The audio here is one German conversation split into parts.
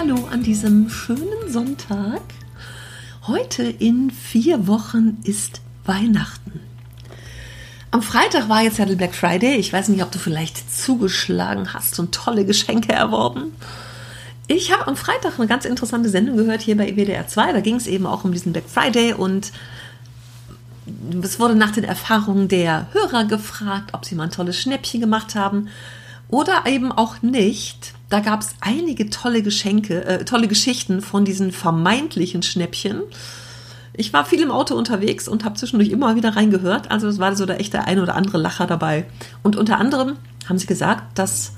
Hallo an diesem schönen Sonntag. Heute in vier Wochen ist Weihnachten. Am Freitag war jetzt ja der Black Friday. Ich weiß nicht, ob du vielleicht zugeschlagen hast und tolle Geschenke erworben. Ich habe am Freitag eine ganz interessante Sendung gehört hier bei WDR 2. Da ging es eben auch um diesen Black Friday und es wurde nach den Erfahrungen der Hörer gefragt, ob sie mal ein tolles Schnäppchen gemacht haben oder eben auch nicht. Da gab es einige tolle Geschenke, äh, tolle Geschichten von diesen vermeintlichen Schnäppchen. Ich war viel im Auto unterwegs und habe zwischendurch immer wieder reingehört. Also es war so der echte ein oder andere Lacher dabei. Und unter anderem haben sie gesagt, dass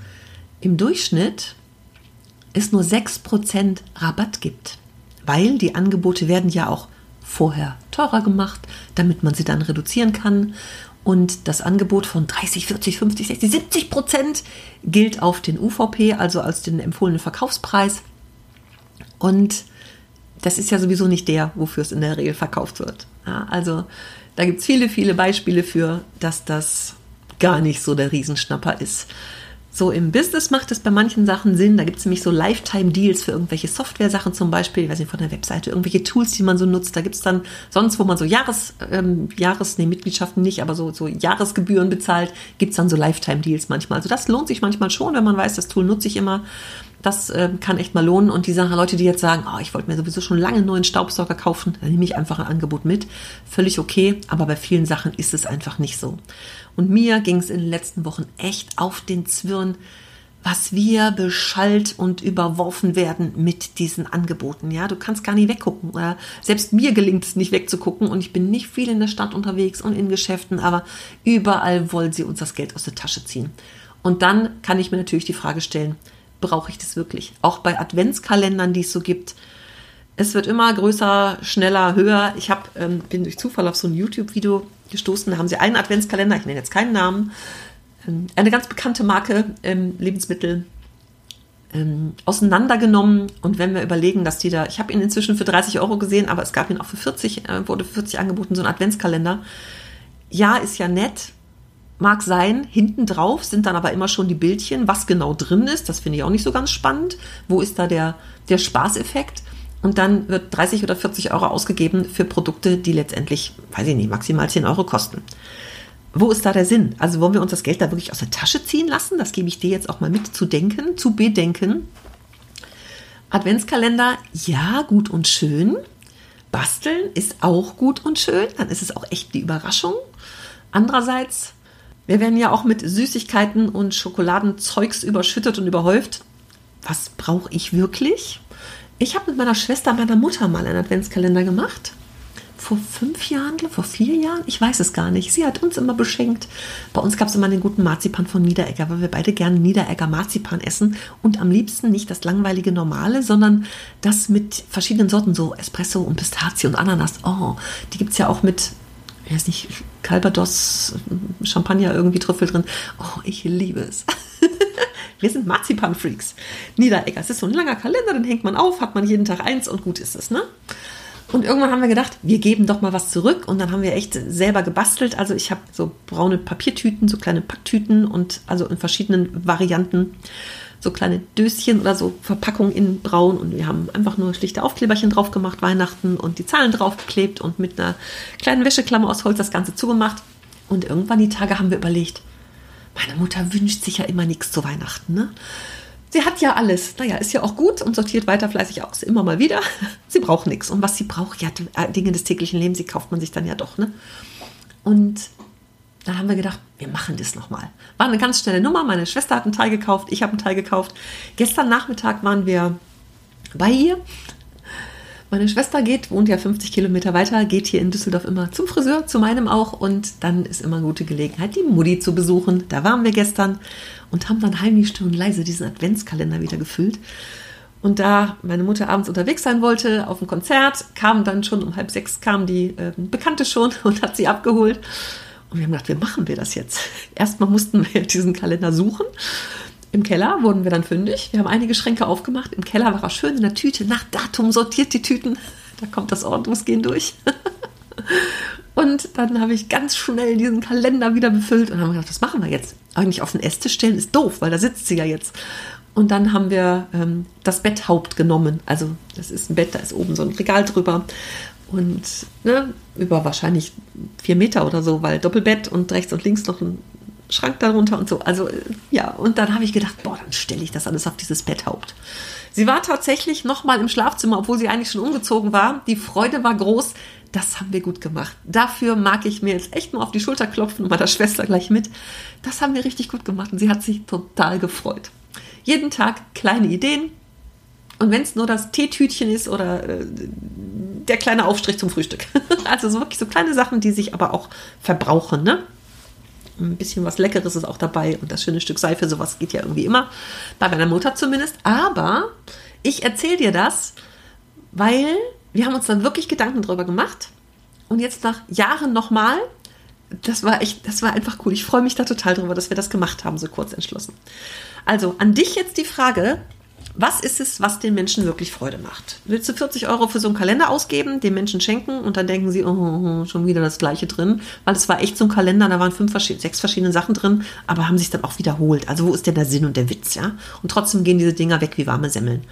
im Durchschnitt es nur 6% Rabatt gibt. Weil die Angebote werden ja auch vorher teurer gemacht, damit man sie dann reduzieren kann. Und das Angebot von 30, 40, 50, 60, 70 Prozent gilt auf den UVP, also als den empfohlenen Verkaufspreis. Und das ist ja sowieso nicht der, wofür es in der Regel verkauft wird. Ja, also da gibt es viele, viele Beispiele für, dass das gar nicht so der Riesenschnapper ist. So im Business macht es bei manchen Sachen Sinn. Da gibt es nämlich so Lifetime-Deals für irgendwelche Software-Sachen zum Beispiel, ich weiß nicht, von der Webseite, irgendwelche Tools, die man so nutzt. Da gibt es dann sonst, wo man so Jahres, ähm, Jahres, nee, Mitgliedschaften nicht, aber so, so Jahresgebühren bezahlt, gibt es dann so Lifetime-Deals manchmal. Also das lohnt sich manchmal schon, wenn man weiß, das Tool nutze ich immer. Das äh, kann echt mal lohnen. Und die Sache, Leute, die jetzt sagen, oh, ich wollte mir sowieso schon lange einen neuen Staubsauger kaufen, dann nehme ich einfach ein Angebot mit. Völlig okay, aber bei vielen Sachen ist es einfach nicht so. Und mir ging es in den letzten Wochen echt auf den Zwirn, was wir beschallt und überworfen werden mit diesen Angeboten. Ja, du kannst gar nicht weggucken. Selbst mir gelingt es nicht wegzugucken und ich bin nicht viel in der Stadt unterwegs und in Geschäften, aber überall wollen sie uns das Geld aus der Tasche ziehen. Und dann kann ich mir natürlich die Frage stellen, brauche ich das wirklich? Auch bei Adventskalendern, die es so gibt. Es wird immer größer, schneller, höher. Ich hab, ähm, bin durch Zufall auf so ein YouTube-Video gestoßen. Da haben sie einen Adventskalender, ich nenne jetzt keinen Namen, ähm, eine ganz bekannte Marke ähm, Lebensmittel ähm, auseinandergenommen. Und wenn wir überlegen, dass die da, ich habe ihn inzwischen für 30 Euro gesehen, aber es gab ihn auch für 40, äh, wurde für 40 angeboten, so ein Adventskalender. Ja, ist ja nett, mag sein. Hinten drauf sind dann aber immer schon die Bildchen, was genau drin ist. Das finde ich auch nicht so ganz spannend. Wo ist da der, der Spaßeffekt? Und dann wird 30 oder 40 Euro ausgegeben für Produkte, die letztendlich, weiß ich nicht, maximal 10 Euro kosten. Wo ist da der Sinn? Also wollen wir uns das Geld da wirklich aus der Tasche ziehen lassen? Das gebe ich dir jetzt auch mal mit zu denken, zu bedenken. Adventskalender, ja, gut und schön. Basteln ist auch gut und schön. Dann ist es auch echt die Überraschung. Andererseits, wir werden ja auch mit Süßigkeiten und Schokoladenzeugs überschüttet und überhäuft. Was brauche ich wirklich? Ich habe mit meiner Schwester, meiner Mutter mal einen Adventskalender gemacht. Vor fünf Jahren, vor vier Jahren, ich weiß es gar nicht. Sie hat uns immer beschenkt. Bei uns gab es immer den guten Marzipan von Niederegger, weil wir beide gerne Niederegger Marzipan essen und am liebsten nicht das langweilige normale, sondern das mit verschiedenen Sorten, so Espresso und Pistazie und Ananas. Oh, die gibt es ja auch mit, ich weiß nicht, Calvados, Champagner, irgendwie Trüffel drin. Oh, ich liebe es. Wir sind Marzipan-Freaks. Niederegger. Es ist so ein langer Kalender, den hängt man auf, hat man jeden Tag eins und gut ist es, ne? Und irgendwann haben wir gedacht, wir geben doch mal was zurück. Und dann haben wir echt selber gebastelt. Also ich habe so braune Papiertüten, so kleine Packtüten und also in verschiedenen Varianten so kleine Döschen oder so Verpackungen in braun. Und wir haben einfach nur schlichte Aufkleberchen drauf gemacht, Weihnachten und die Zahlen draufgeklebt und mit einer kleinen Wäscheklammer aus Holz das Ganze zugemacht. Und irgendwann die Tage haben wir überlegt, meine Mutter wünscht sich ja immer nichts zu Weihnachten, ne? Sie hat ja alles. Naja, ist ja auch gut und sortiert weiter fleißig aus. Immer mal wieder. Sie braucht nichts. Und was sie braucht, ja, äh, Dinge des täglichen Lebens, die kauft man sich dann ja doch, ne? Und dann haben wir gedacht, wir machen das nochmal. War eine ganz schnelle Nummer. Meine Schwester hat einen Teil gekauft, ich habe einen Teil gekauft. Gestern Nachmittag waren wir bei ihr meine Schwester geht, wohnt ja 50 Kilometer weiter, geht hier in Düsseldorf immer zum Friseur, zu meinem auch. Und dann ist immer eine gute Gelegenheit, die Mutti zu besuchen. Da waren wir gestern und haben dann heimlich still und leise diesen Adventskalender wieder gefüllt. Und da meine Mutter abends unterwegs sein wollte auf dem Konzert, kam dann schon um halb sechs kam die äh, Bekannte schon und hat sie abgeholt. Und wir haben gedacht, wie machen wir das jetzt? Erstmal mussten wir diesen Kalender suchen. Im Keller wurden wir dann fündig. Wir haben einige Schränke aufgemacht. Im Keller war er schön in der Tüte, nach Datum sortiert die Tüten. Da kommt das Ordnungsgehen durch. Und dann habe ich ganz schnell diesen Kalender wieder befüllt und haben gedacht, was machen wir jetzt? Eigentlich auf den Esstisch stellen ist doof, weil da sitzt sie ja jetzt. Und dann haben wir ähm, das Betthaupt genommen. Also das ist ein Bett, da ist oben so ein Regal drüber. Und ne, über wahrscheinlich vier Meter oder so, weil Doppelbett und rechts und links noch ein Schrank darunter und so. Also äh, ja, und dann habe ich gedacht, boah, dann stelle ich das alles auf dieses Betthaupt. Sie war tatsächlich noch mal im Schlafzimmer, obwohl sie eigentlich schon umgezogen war. Die Freude war groß. Das haben wir gut gemacht. Dafür mag ich mir jetzt echt mal auf die Schulter klopfen und meiner Schwester gleich mit. Das haben wir richtig gut gemacht und sie hat sich total gefreut. Jeden Tag kleine Ideen. Und wenn es nur das Teetütchen ist oder äh, der kleine Aufstrich zum Frühstück. also so wirklich so kleine Sachen, die sich aber auch verbrauchen. Ne? Ein bisschen was Leckeres ist auch dabei und das schöne Stück Seife, sowas geht ja irgendwie immer. Bei meiner Mutter zumindest. Aber ich erzähle dir das, weil wir haben uns dann wirklich Gedanken darüber gemacht. Und jetzt nach Jahren nochmal, das war echt, das war einfach cool. Ich freue mich da total drüber, dass wir das gemacht haben, so kurz entschlossen. Also an dich jetzt die Frage, was ist es, was den Menschen wirklich Freude macht? Willst du 40 Euro für so einen Kalender ausgeben, den Menschen schenken und dann denken sie, oh, schon wieder das Gleiche drin? Weil es war echt so ein Kalender, da waren fünf, sechs verschiedene Sachen drin, aber haben sich dann auch wiederholt. Also wo ist denn der Sinn und der Witz, ja? Und trotzdem gehen diese Dinger weg wie warme Semmeln.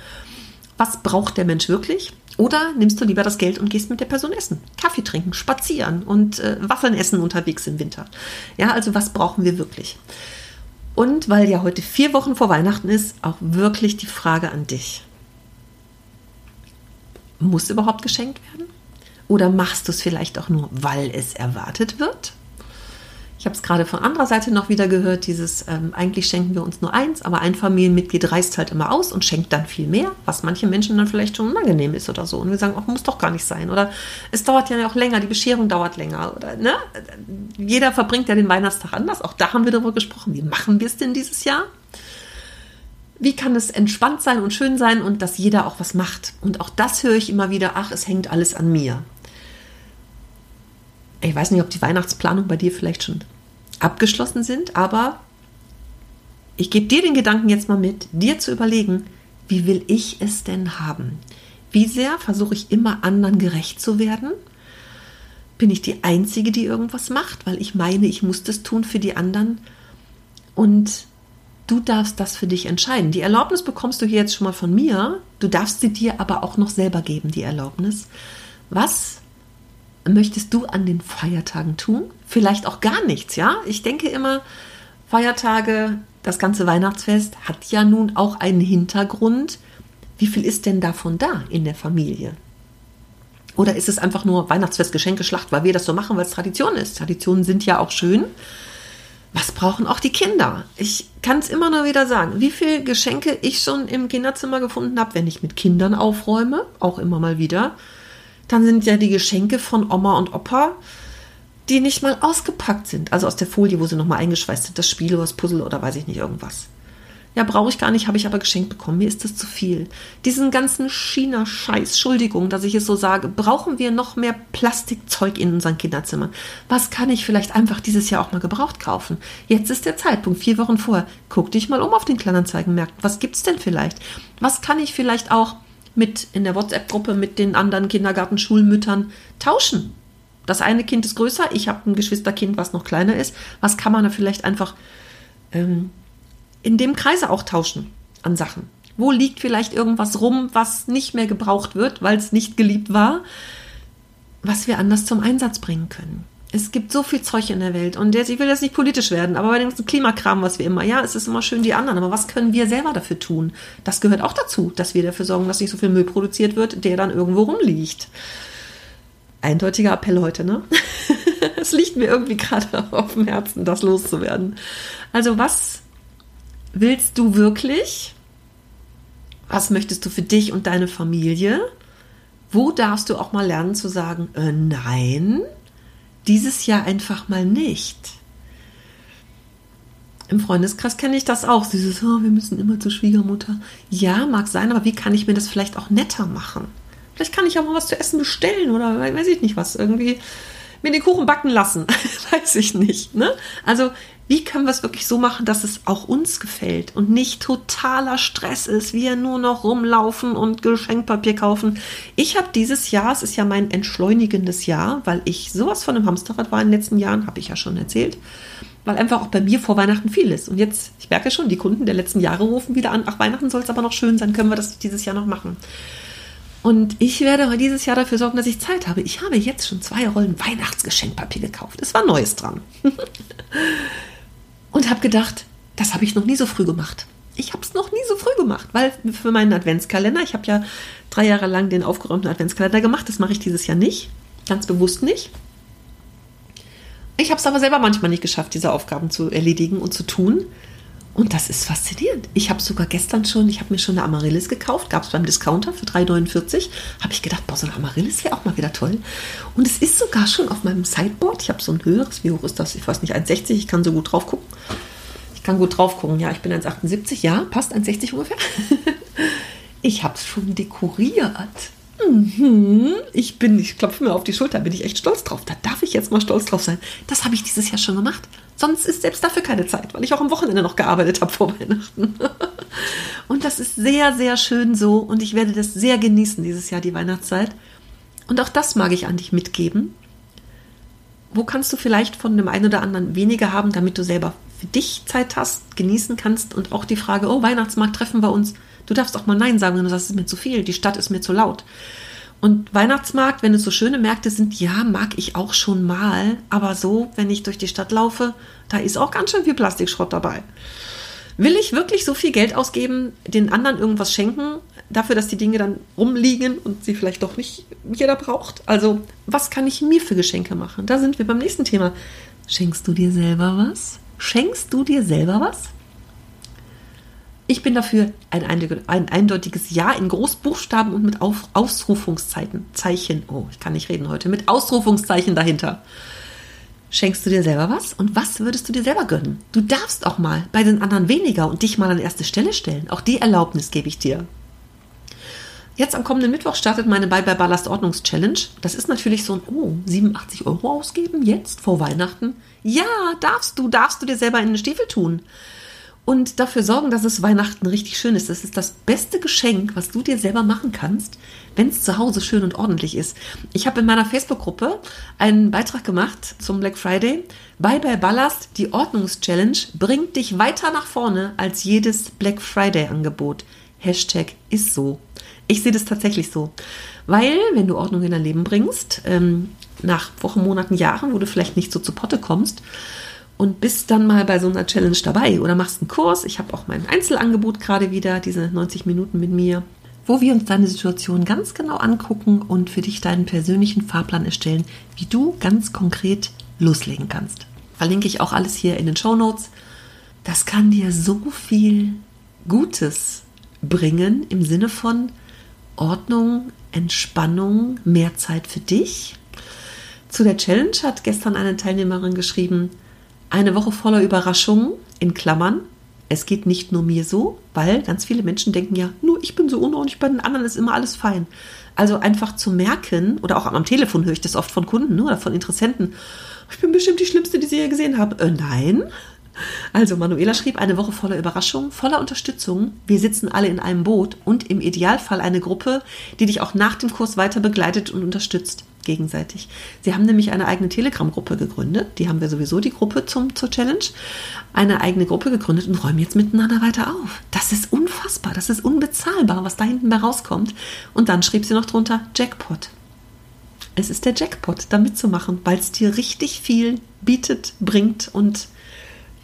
Was braucht der Mensch wirklich? Oder nimmst du lieber das Geld und gehst mit der Person essen, Kaffee trinken, spazieren und äh, Waffeln essen unterwegs im Winter? Ja, also was brauchen wir wirklich? Und weil ja heute vier Wochen vor Weihnachten ist, auch wirklich die Frage an dich. Muss überhaupt geschenkt werden? Oder machst du es vielleicht auch nur, weil es erwartet wird? Ich habe es gerade von anderer Seite noch wieder gehört, dieses ähm, eigentlich schenken wir uns nur eins, aber ein Familienmitglied reist halt immer aus und schenkt dann viel mehr, was manchen Menschen dann vielleicht schon unangenehm ist oder so. Und wir sagen, auch muss doch gar nicht sein. Oder es dauert ja auch länger, die Bescherung dauert länger. Oder ne? Jeder verbringt ja den Weihnachtstag anders. Auch da haben wir darüber gesprochen. Wie machen wir es denn dieses Jahr? Wie kann es entspannt sein und schön sein und dass jeder auch was macht? Und auch das höre ich immer wieder, ach, es hängt alles an mir ich weiß nicht, ob die Weihnachtsplanung bei dir vielleicht schon abgeschlossen sind, aber ich gebe dir den Gedanken jetzt mal mit, dir zu überlegen, wie will ich es denn haben? Wie sehr versuche ich immer anderen gerecht zu werden? Bin ich die Einzige, die irgendwas macht, weil ich meine, ich muss das tun für die anderen? Und du darfst das für dich entscheiden. Die Erlaubnis bekommst du hier jetzt schon mal von mir. Du darfst sie dir aber auch noch selber geben, die Erlaubnis. Was möchtest du an den Feiertagen tun? Vielleicht auch gar nichts, ja? Ich denke immer, Feiertage, das ganze Weihnachtsfest hat ja nun auch einen Hintergrund. Wie viel ist denn davon da in der Familie? Oder ist es einfach nur Weihnachtsfest, Geschenke, Schlacht, weil wir das so machen, weil es Tradition ist? Traditionen sind ja auch schön. Was brauchen auch die Kinder? Ich kann es immer nur wieder sagen, wie viele Geschenke ich schon im Kinderzimmer gefunden habe, wenn ich mit Kindern aufräume, auch immer mal wieder. Dann sind ja die Geschenke von Oma und Opa, die nicht mal ausgepackt sind. Also aus der Folie, wo sie nochmal eingeschweißt sind. Das Spiel oder das Puzzle oder weiß ich nicht, irgendwas. Ja, brauche ich gar nicht, habe ich aber geschenkt bekommen. Mir ist das zu viel. Diesen ganzen China-Scheiß, Entschuldigung, dass ich es so sage, brauchen wir noch mehr Plastikzeug in unseren Kinderzimmern? Was kann ich vielleicht einfach dieses Jahr auch mal gebraucht kaufen? Jetzt ist der Zeitpunkt, vier Wochen vorher. Guck dich mal um auf den Kleinanzeigenmärkten. Was gibt's denn vielleicht? Was kann ich vielleicht auch mit in der WhatsApp-Gruppe mit den anderen Kindergartenschulmüttern tauschen. Das eine Kind ist größer, ich habe ein Geschwisterkind, was noch kleiner ist. Was kann man da vielleicht einfach ähm, in dem Kreise auch tauschen an Sachen? Wo liegt vielleicht irgendwas rum, was nicht mehr gebraucht wird, weil es nicht geliebt war, was wir anders zum Einsatz bringen können? Es gibt so viel Zeug in der Welt und jetzt, ich will jetzt nicht politisch werden, aber bei dem ganzen Klimakram, was wir immer, ja, es ist immer schön die anderen, aber was können wir selber dafür tun? Das gehört auch dazu, dass wir dafür sorgen, dass nicht so viel Müll produziert wird, der dann irgendwo rumliegt. Eindeutiger Appell heute, ne? es liegt mir irgendwie gerade auf dem Herzen, das loszuwerden. Also was willst du wirklich? Was möchtest du für dich und deine Familie? Wo darfst du auch mal lernen zu sagen, äh, nein? Dieses Jahr einfach mal nicht. Im Freundeskreis kenne ich das auch. Dieses, oh, wir müssen immer zur Schwiegermutter. Ja, mag sein, aber wie kann ich mir das vielleicht auch netter machen? Vielleicht kann ich auch mal was zu essen bestellen oder weiß ich nicht was. Irgendwie mir den Kuchen backen lassen. weiß ich nicht. Ne? Also, wie können wir es wirklich so machen, dass es auch uns gefällt und nicht totaler Stress ist, wir nur noch rumlaufen und Geschenkpapier kaufen. Ich habe dieses Jahr, es ist ja mein entschleunigendes Jahr, weil ich sowas von einem Hamsterrad war in den letzten Jahren, habe ich ja schon erzählt weil einfach auch bei mir vor Weihnachten viel ist. Und jetzt, ich merke schon, die Kunden der letzten Jahre rufen wieder an, ach, Weihnachten soll es aber noch schön sein, können wir das dieses Jahr noch machen. Und ich werde dieses Jahr dafür sorgen, dass ich Zeit habe. Ich habe jetzt schon zwei Rollen Weihnachtsgeschenkpapier gekauft. Es war Neues dran. und habe gedacht, das habe ich noch nie so früh gemacht. Ich habe es noch nie so früh gemacht, weil für meinen Adventskalender, ich habe ja drei Jahre lang den aufgeräumten Adventskalender gemacht, das mache ich dieses Jahr nicht, ganz bewusst nicht. Ich habe es aber selber manchmal nicht geschafft, diese Aufgaben zu erledigen und zu tun. Und das ist faszinierend. Ich habe sogar gestern schon, ich habe mir schon eine Amaryllis gekauft, gab es beim Discounter für 3,49. Habe ich gedacht, boah, so eine Amaryllis wäre auch mal wieder toll. Und es ist sogar schon auf meinem Sideboard. Ich habe so ein höheres, wie hoch ist das? Ich weiß nicht, 1,60. Ich kann so gut drauf gucken. Ich kann gut drauf gucken. Ja, ich bin 1,78. Ja, passt 1,60 ungefähr. ich habe es schon dekoriert. Mhm. Ich bin, ich klopfe mir auf die Schulter, bin ich echt stolz drauf. Da darf ich jetzt mal stolz drauf sein. Das habe ich dieses Jahr schon gemacht. Sonst ist selbst dafür keine Zeit, weil ich auch am Wochenende noch gearbeitet habe vor Weihnachten. Und das ist sehr, sehr schön so. Und ich werde das sehr genießen dieses Jahr, die Weihnachtszeit. Und auch das mag ich an dich mitgeben. Wo kannst du vielleicht von dem einen oder anderen weniger haben, damit du selber für dich Zeit hast, genießen kannst und auch die Frage, oh, Weihnachtsmarkt treffen wir uns Du darfst auch mal Nein sagen, wenn du sagst, es ist mir zu viel, die Stadt ist mir zu laut. Und Weihnachtsmarkt, wenn es so schöne Märkte sind, ja, mag ich auch schon mal. Aber so, wenn ich durch die Stadt laufe, da ist auch ganz schön viel Plastikschrott dabei. Will ich wirklich so viel Geld ausgeben, den anderen irgendwas schenken, dafür, dass die Dinge dann rumliegen und sie vielleicht doch nicht jeder braucht? Also, was kann ich mir für Geschenke machen? Da sind wir beim nächsten Thema. Schenkst du dir selber was? Schenkst du dir selber was? Ich bin dafür ein, ein eindeutiges Ja in Großbuchstaben und mit Auf, Ausrufungszeichen. Zeichen. Oh, ich kann nicht reden heute. Mit Ausrufungszeichen dahinter. Schenkst du dir selber was? Und was würdest du dir selber gönnen? Du darfst auch mal bei den anderen weniger und dich mal an erste Stelle stellen. Auch die Erlaubnis gebe ich dir. Jetzt am kommenden Mittwoch startet meine Bye Bye Ballast Ordnungs Challenge. Das ist natürlich so ein, oh, 87 Euro ausgeben jetzt vor Weihnachten. Ja, darfst du, darfst du dir selber in den Stiefel tun und dafür sorgen, dass es Weihnachten richtig schön ist. Das ist das beste Geschenk, was du dir selber machen kannst, wenn es zu Hause schön und ordentlich ist. Ich habe in meiner Facebook-Gruppe einen Beitrag gemacht zum Black Friday. Bye Bye Ballast, die Ordnungschallenge bringt dich weiter nach vorne als jedes Black Friday-Angebot. Hashtag ist so. Ich sehe das tatsächlich so. Weil, wenn du Ordnung in dein Leben bringst, ähm, nach Wochen, Monaten, Jahren, wo du vielleicht nicht so zu Potte kommst, und bist dann mal bei so einer Challenge dabei oder machst einen Kurs. Ich habe auch mein Einzelangebot gerade wieder, diese 90 Minuten mit mir, wo wir uns deine Situation ganz genau angucken und für dich deinen persönlichen Fahrplan erstellen, wie du ganz konkret loslegen kannst. Verlinke ich auch alles hier in den Show Notes. Das kann dir so viel Gutes bringen im Sinne von Ordnung, Entspannung, mehr Zeit für dich. Zu der Challenge hat gestern eine Teilnehmerin geschrieben, eine Woche voller Überraschungen, in Klammern. Es geht nicht nur mir so, weil ganz viele Menschen denken ja, nur ich bin so unordentlich, bei den anderen ist immer alles fein. Also einfach zu merken, oder auch am Telefon höre ich das oft von Kunden ne, oder von Interessenten, ich bin bestimmt die Schlimmste, die Sie hier gesehen haben. Äh, nein. Also Manuela schrieb eine Woche voller Überraschungen, voller Unterstützung. Wir sitzen alle in einem Boot und im Idealfall eine Gruppe, die dich auch nach dem Kurs weiter begleitet und unterstützt gegenseitig. Sie haben nämlich eine eigene Telegram-Gruppe gegründet. Die haben wir sowieso, die Gruppe zum, zur Challenge. Eine eigene Gruppe gegründet und räumen jetzt miteinander weiter auf. Das ist unfassbar, das ist unbezahlbar, was da hinten bei rauskommt. Und dann schrieb sie noch drunter Jackpot. Es ist der Jackpot, da mitzumachen, weil es dir richtig viel bietet, bringt und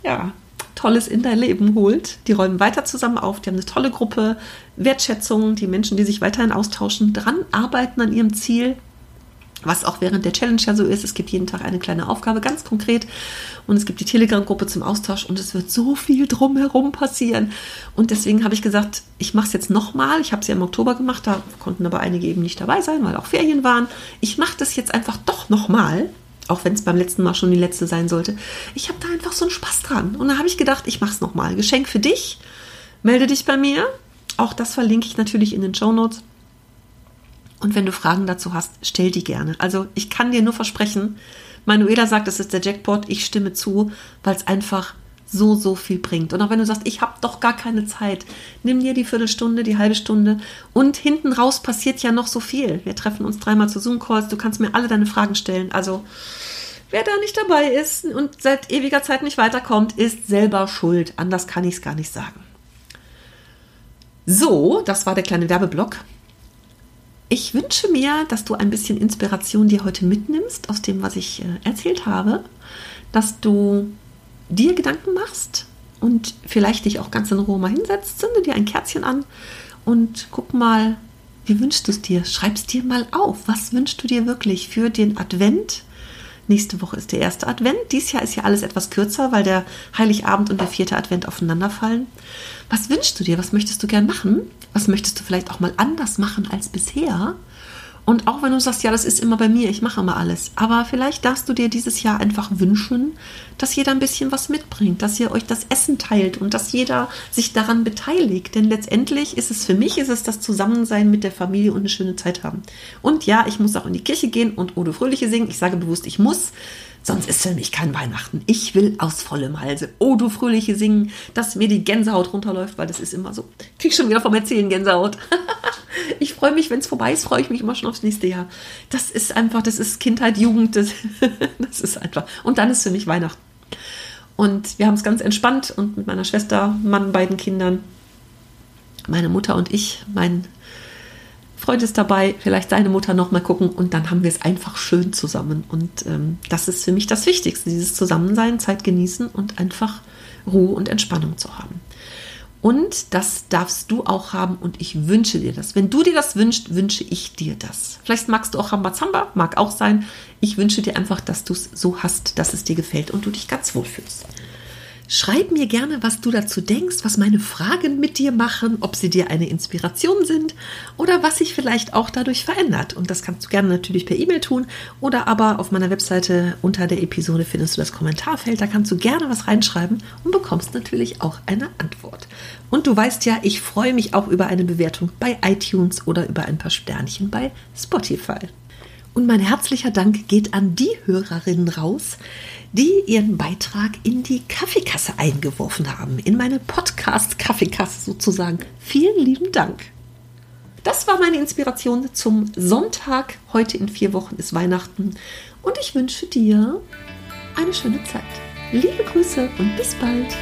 ja, Tolles in dein Leben holt. Die räumen weiter zusammen auf, die haben eine tolle Gruppe, Wertschätzung, die Menschen, die sich weiterhin austauschen, dran arbeiten an ihrem Ziel was auch während der Challenge ja so ist. Es gibt jeden Tag eine kleine Aufgabe, ganz konkret. Und es gibt die Telegram-Gruppe zum Austausch und es wird so viel drumherum passieren. Und deswegen habe ich gesagt, ich mache es jetzt nochmal. Ich habe es ja im Oktober gemacht, da konnten aber einige eben nicht dabei sein, weil auch Ferien waren. Ich mache das jetzt einfach doch nochmal. auch wenn es beim letzten Mal schon die letzte sein sollte. Ich habe da einfach so einen Spaß dran. Und da habe ich gedacht, ich mache es nochmal. Geschenk für dich. Melde dich bei mir. Auch das verlinke ich natürlich in den Show Notes. Und wenn du Fragen dazu hast, stell die gerne. Also ich kann dir nur versprechen, Manuela sagt, es ist der Jackpot. Ich stimme zu, weil es einfach so, so viel bringt. Und auch wenn du sagst, ich habe doch gar keine Zeit, nimm dir die Viertelstunde, die halbe Stunde. Und hinten raus passiert ja noch so viel. Wir treffen uns dreimal zu Zoom-Calls. Du kannst mir alle deine Fragen stellen. Also wer da nicht dabei ist und seit ewiger Zeit nicht weiterkommt, ist selber schuld. Anders kann ich es gar nicht sagen. So, das war der kleine Werbeblock. Ich wünsche mir, dass du ein bisschen Inspiration dir heute mitnimmst aus dem, was ich äh, erzählt habe, dass du dir Gedanken machst und vielleicht dich auch ganz in Ruhe mal hinsetzt, zünde dir ein Kerzchen an und guck mal, wie wünschst du es dir? Schreib es dir mal auf. Was wünschst du dir wirklich für den Advent? Nächste Woche ist der erste Advent. Dies Jahr ist ja alles etwas kürzer, weil der Heiligabend und der vierte Advent aufeinanderfallen. Was wünschst du dir? Was möchtest du gern machen? Was möchtest du vielleicht auch mal anders machen als bisher? Und auch wenn du sagst, ja, das ist immer bei mir, ich mache immer alles. Aber vielleicht darfst du dir dieses Jahr einfach wünschen, dass jeder ein bisschen was mitbringt, dass ihr euch das Essen teilt und dass jeder sich daran beteiligt. Denn letztendlich ist es für mich, ist es das Zusammensein mit der Familie und eine schöne Zeit haben. Und ja, ich muss auch in die Kirche gehen und Ode Fröhliche singen. Ich sage bewusst, ich muss, Sonst ist für mich kein Weihnachten. Ich will aus vollem Halse. Oh, du Fröhliche singen, dass mir die Gänsehaut runterläuft, weil das ist immer so. Krieg schon wieder vom Erzählen Gänsehaut. ich freue mich, wenn es vorbei ist, freue ich mich immer schon aufs nächste Jahr. Das ist einfach, das ist Kindheit, Jugend, das, das ist einfach. Und dann ist für mich Weihnachten. Und wir haben es ganz entspannt und mit meiner Schwester, Mann, beiden Kindern, meine Mutter und ich, mein Freund ist dabei, vielleicht seine Mutter noch mal gucken und dann haben wir es einfach schön zusammen. Und ähm, das ist für mich das Wichtigste, dieses Zusammensein, Zeit genießen und einfach Ruhe und Entspannung zu haben. Und das darfst du auch haben und ich wünsche dir das. Wenn du dir das wünschst, wünsche ich dir das. Vielleicht magst du auch Rambazamba, mag auch sein. Ich wünsche dir einfach, dass du es so hast, dass es dir gefällt und du dich ganz wohl fühlst. Schreib mir gerne, was du dazu denkst, was meine Fragen mit dir machen, ob sie dir eine Inspiration sind oder was sich vielleicht auch dadurch verändert. Und das kannst du gerne natürlich per E-Mail tun oder aber auf meiner Webseite unter der Episode findest du das Kommentarfeld. Da kannst du gerne was reinschreiben und bekommst natürlich auch eine Antwort. Und du weißt ja, ich freue mich auch über eine Bewertung bei iTunes oder über ein paar Sternchen bei Spotify. Und mein herzlicher Dank geht an die Hörerinnen raus, die ihren Beitrag in die Kaffeekasse eingeworfen haben, in meine Podcast-Kaffeekasse sozusagen. Vielen lieben Dank. Das war meine Inspiration zum Sonntag. Heute in vier Wochen ist Weihnachten und ich wünsche dir eine schöne Zeit. Liebe Grüße und bis bald.